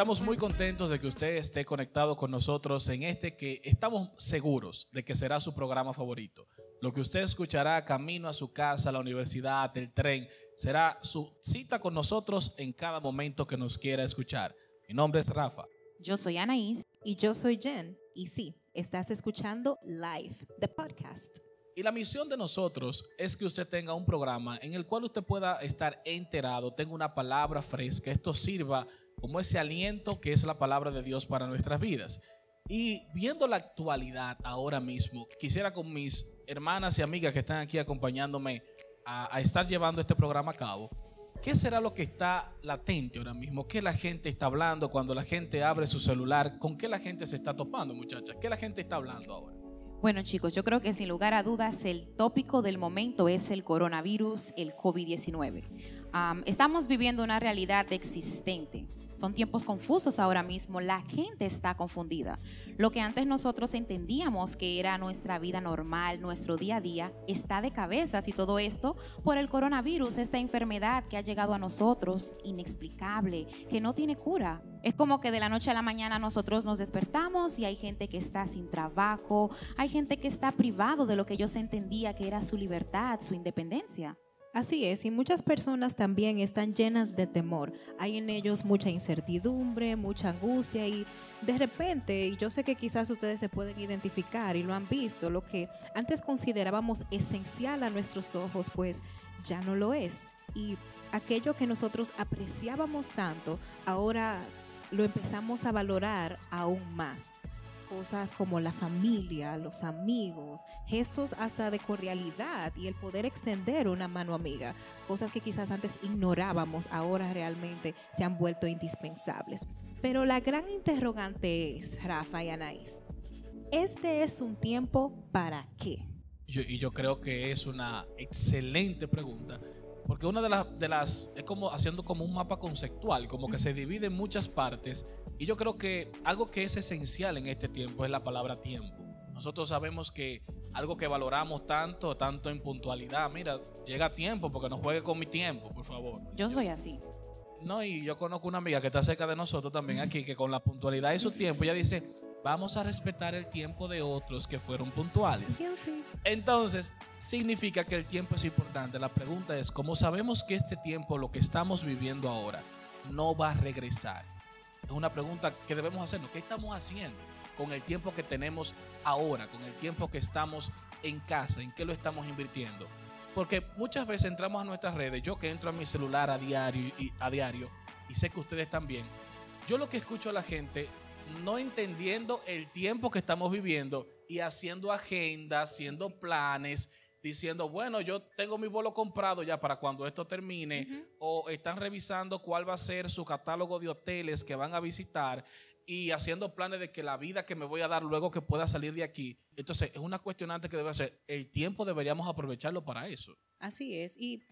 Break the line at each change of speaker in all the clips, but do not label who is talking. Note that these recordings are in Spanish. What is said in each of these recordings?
Estamos muy contentos de que usted esté conectado con nosotros en este que estamos seguros de que será su programa favorito. Lo que usted escuchará camino a su casa, la universidad, el tren, será su cita con nosotros en cada momento que nos quiera escuchar. Mi nombre es Rafa.
Yo soy Anaís.
Y yo soy Jen. Y sí, estás escuchando Live, the podcast.
Y la misión de nosotros es que usted tenga un programa en el cual usted pueda estar enterado, tenga una palabra fresca, esto sirva como ese aliento que es la palabra de Dios para nuestras vidas. Y viendo la actualidad ahora mismo, quisiera con mis hermanas y amigas que están aquí acompañándome a, a estar llevando este programa a cabo, ¿qué será lo que está latente ahora mismo? ¿Qué la gente está hablando cuando la gente abre su celular? ¿Con qué la gente se está topando, muchachas? ¿Qué la gente está hablando ahora?
Bueno chicos, yo creo que sin lugar a dudas el tópico del momento es el coronavirus, el COVID-19. Estamos viviendo una realidad existente. Son tiempos confusos ahora mismo, la gente está confundida. Lo que antes nosotros entendíamos que era nuestra vida normal, nuestro día a día, está de cabezas y todo esto por el coronavirus, esta enfermedad que ha llegado a nosotros, inexplicable, que no tiene cura. Es como que de la noche a la mañana nosotros nos despertamos y hay gente que está sin trabajo, hay gente que está privado de lo que ellos entendía que era su libertad, su independencia.
Así es, y muchas personas también están llenas de temor. Hay en ellos mucha incertidumbre, mucha angustia y de repente, y yo sé que quizás ustedes se pueden identificar y lo han visto, lo que antes considerábamos esencial a nuestros ojos, pues ya no lo es. Y aquello que nosotros apreciábamos tanto, ahora lo empezamos a valorar aún más cosas como la familia, los amigos, gestos hasta de cordialidad y el poder extender una mano amiga, cosas que quizás antes ignorábamos, ahora realmente se han vuelto indispensables. Pero la gran interrogante es, Rafa y Anaís, ¿este es un tiempo para qué?
y yo creo que es una excelente pregunta porque una de, las, de las es como haciendo como un mapa conceptual, como que se divide en muchas partes. Y yo creo que algo que es esencial en este tiempo es la palabra tiempo. Nosotros sabemos que algo que valoramos tanto, tanto en puntualidad, mira, llega tiempo porque no juegue con mi tiempo, por favor.
Yo soy así.
No, y yo conozco una amiga que está cerca de nosotros también aquí, que con la puntualidad y su tiempo, ella dice, vamos a respetar el tiempo de otros que fueron puntuales. Entonces, significa que el tiempo es importante. La pregunta es, ¿cómo sabemos que este tiempo, lo que estamos viviendo ahora, no va a regresar? Es una pregunta que debemos hacernos. ¿Qué estamos haciendo con el tiempo que tenemos ahora, con el tiempo que estamos en casa? ¿En qué lo estamos invirtiendo? Porque muchas veces entramos a nuestras redes, yo que entro a mi celular a diario y a diario, y sé que ustedes también, yo lo que escucho a la gente no entendiendo el tiempo que estamos viviendo y haciendo agendas, haciendo planes, diciendo, bueno, yo tengo mi vuelo comprado ya para cuando esto termine, o están revisando cuál va a ser su catálogo de hoteles que van a visitar y haciendo planes de que la vida que me voy a dar luego que pueda salir de aquí. Entonces, es una cuestionante que debe ser, el tiempo deberíamos aprovecharlo para eso.
Así es. Y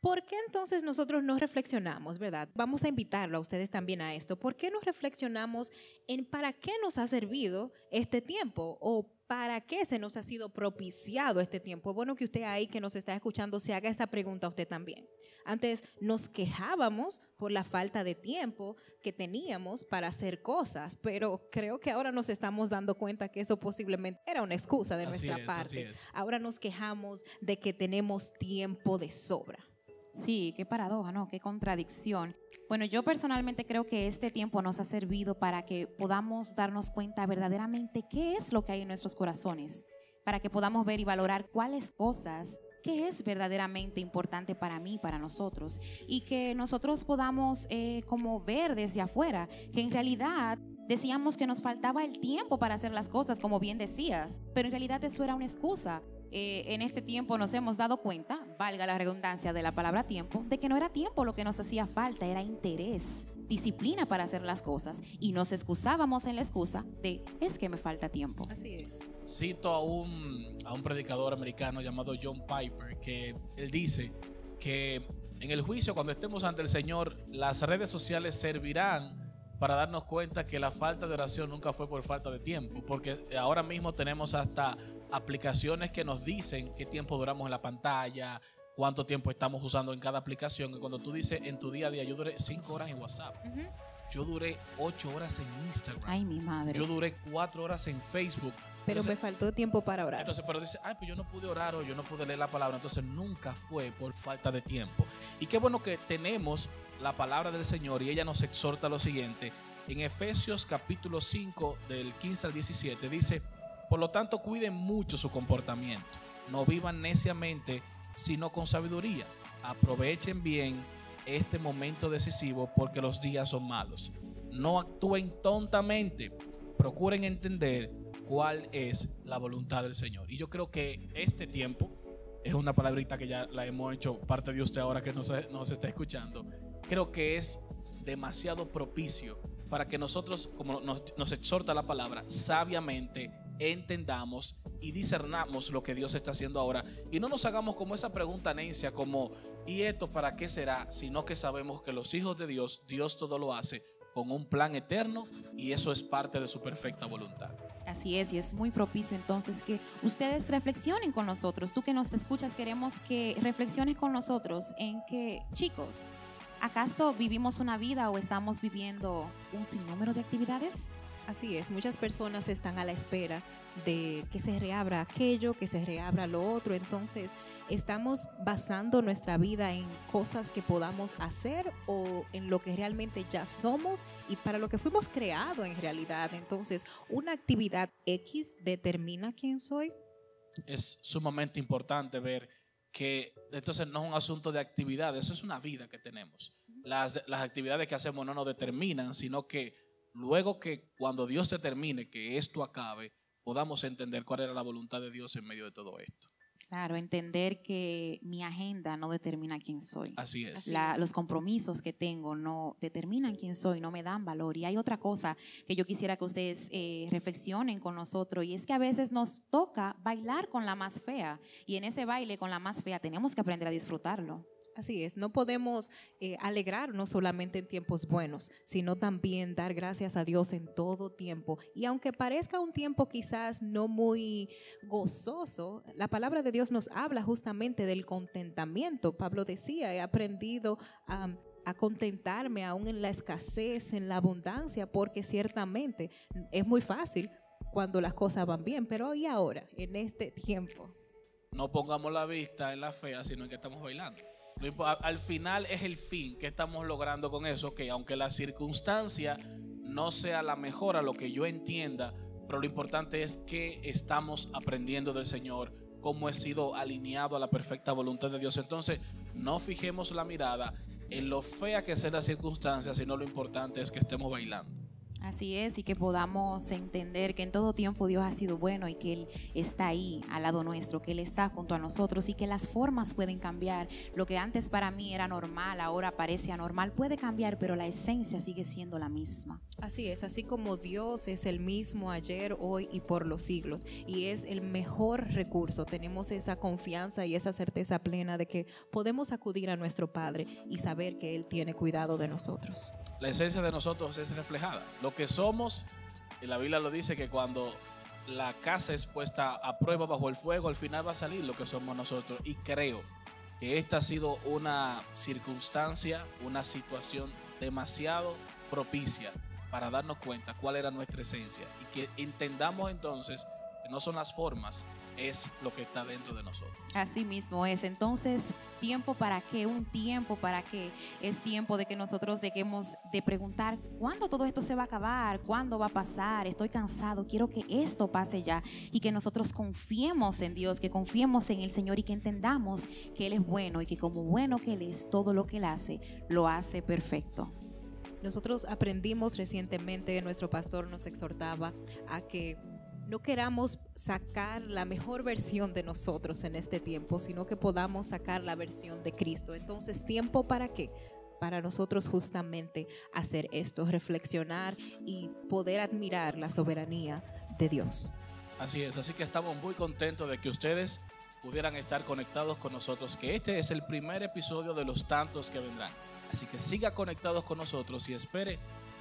¿Por qué entonces nosotros no reflexionamos, verdad? Vamos a invitarlo a ustedes también a esto. ¿Por qué no reflexionamos en para qué nos ha servido este tiempo o para qué se nos ha sido propiciado este tiempo? Bueno que usted ahí que nos está escuchando se haga esta pregunta a usted también. Antes nos quejábamos por la falta de tiempo que teníamos para hacer cosas, pero creo que ahora nos estamos dando cuenta que eso posiblemente era una excusa de nuestra parte. Ahora nos quejamos de que tenemos tiempo de sobra.
Sí, qué paradoja, ¿no? Qué contradicción. Bueno, yo personalmente creo que este tiempo nos ha servido para que podamos darnos cuenta verdaderamente qué es lo que hay en nuestros corazones, para que podamos ver y valorar cuáles cosas, qué es verdaderamente importante para mí, para nosotros, y que nosotros podamos eh, como ver desde afuera que en realidad decíamos que nos faltaba el tiempo para hacer las cosas, como bien decías, pero en realidad eso era una excusa eh, en este tiempo nos hemos dado cuenta, valga la redundancia de la palabra tiempo, de que no era tiempo lo que nos hacía falta, era interés, disciplina para hacer las cosas y nos excusábamos en la excusa de es que me falta tiempo.
Así es.
Cito a un, a un predicador americano llamado John Piper que él dice que en el juicio cuando estemos ante el Señor las redes sociales servirán para darnos cuenta que la falta de oración nunca fue por falta de tiempo, porque ahora mismo tenemos hasta aplicaciones que nos dicen qué tiempo duramos en la pantalla, cuánto tiempo estamos usando en cada aplicación. Y cuando tú dices en tu día a día, yo duré cinco horas en WhatsApp. Yo duré ocho horas en Instagram.
Ay, mi madre.
Yo duré cuatro horas en Facebook.
Pero
Entonces-
me faltó tiempo para orar.
Entonces, pero dice, ay, pues yo no pude orar o yo no pude leer la palabra. Entonces, nunca fue por falta de tiempo. Y qué bueno que tenemos la palabra del Señor y ella nos exhorta lo siguiente. En Efesios capítulo 5, del 15 al 17, dice, por lo tanto, cuiden mucho su comportamiento. No vivan neciamente, sino con sabiduría. Aprovechen bien este momento decisivo porque los días son malos. No actúen tontamente. Procuren entender cuál es la voluntad del Señor. Y yo creo que este tiempo es una palabrita que ya la hemos hecho parte de usted ahora que nos, nos está escuchando. Creo que es demasiado propicio para que nosotros, como nos, nos exhorta la palabra, sabiamente entendamos y discernamos lo que Dios está haciendo ahora y no nos hagamos como esa pregunta necia como ¿y esto para qué será? Sino que sabemos que los hijos de Dios, Dios todo lo hace con un plan eterno y eso es parte de su perfecta voluntad.
Así es, y es muy propicio entonces que ustedes reflexionen con nosotros. Tú que nos escuchas, queremos que reflexiones con nosotros en que, chicos, ¿acaso vivimos una vida o estamos viviendo un sinnúmero de actividades?
Así es, muchas personas están a la espera de que se reabra aquello, que se reabra lo otro. Entonces, estamos basando nuestra vida en cosas que podamos hacer o en lo que realmente ya somos y para lo que fuimos creados en realidad. Entonces, una actividad X determina quién soy.
Es sumamente importante ver que entonces no es un asunto de actividad, eso es una vida que tenemos. Las, las actividades que hacemos no nos determinan, sino que luego que cuando Dios determine que esto acabe, podamos entender cuál era la voluntad de Dios en medio de todo esto.
Claro, entender que mi agenda no determina quién soy.
Así es.
La- los compromisos que tengo no determinan quién soy, no me dan valor. Y hay otra cosa que yo quisiera que ustedes eh, reflexionen con nosotros y es que a veces nos toca bailar con la más fea y en ese baile con la más fea tenemos que aprender a disfrutarlo.
Así es, no podemos eh, alegrarnos solamente en tiempos buenos, sino también dar gracias a Dios en todo tiempo. Y aunque parezca un tiempo quizás no muy gozoso, la palabra de Dios nos habla justamente del contentamiento. Pablo decía, he aprendido a, a contentarme aún en la escasez, en la abundancia, porque ciertamente es muy fácil cuando las cosas van bien, pero y ahora, en este tiempo.
No pongamos la vista en la fea, sino en que estamos bailando. Al final es el fin que estamos logrando con eso, que aunque la circunstancia no sea la mejor a lo que yo entienda, pero lo importante es que estamos aprendiendo del Señor, cómo he sido alineado a la perfecta voluntad de Dios. Entonces, no fijemos la mirada en lo fea que sea la circunstancia, sino lo importante es que estemos bailando.
Así es, y que podamos entender que en todo tiempo Dios ha sido bueno y que Él está ahí al lado nuestro, que Él está junto a nosotros y que las formas pueden cambiar. Lo que antes para mí era normal, ahora parece anormal, puede cambiar, pero la esencia sigue siendo la misma.
Así es, así como Dios es el mismo ayer, hoy y por los siglos, y es el mejor recurso, tenemos esa confianza y esa certeza plena de que podemos acudir a nuestro Padre y saber que Él tiene cuidado de nosotros.
la esencia de nosotros es reflejada. Lo que somos, y la Biblia lo dice que cuando la casa es puesta a prueba bajo el fuego, al final va a salir lo que somos nosotros. Y creo que esta ha sido una circunstancia, una situación demasiado propicia para darnos cuenta cuál era nuestra esencia y que entendamos entonces no son las formas, es lo que está dentro de nosotros.
Así mismo es. Entonces, tiempo para qué, un tiempo para qué. Es tiempo de que nosotros dejemos de preguntar cuándo todo esto se va a acabar, cuándo va a pasar, estoy cansado, quiero que esto pase ya y que nosotros confiemos en Dios, que confiemos en el Señor y que entendamos que Él es bueno y que como bueno que Él es, todo lo que Él hace, lo hace perfecto.
Nosotros aprendimos recientemente, nuestro pastor nos exhortaba a que no queramos sacar la mejor versión de nosotros en este tiempo, sino que podamos sacar la versión de Cristo. Entonces, ¿tiempo para qué? Para nosotros justamente hacer esto, reflexionar y poder admirar la soberanía de Dios.
Así es, así que estamos muy contentos de que ustedes pudieran estar conectados con nosotros, que este es el primer episodio de los tantos que vendrán. Así que siga conectados con nosotros y espere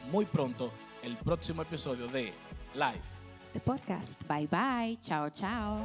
muy pronto el próximo episodio de Live.
The podcast.
Bye bye, chao, chao.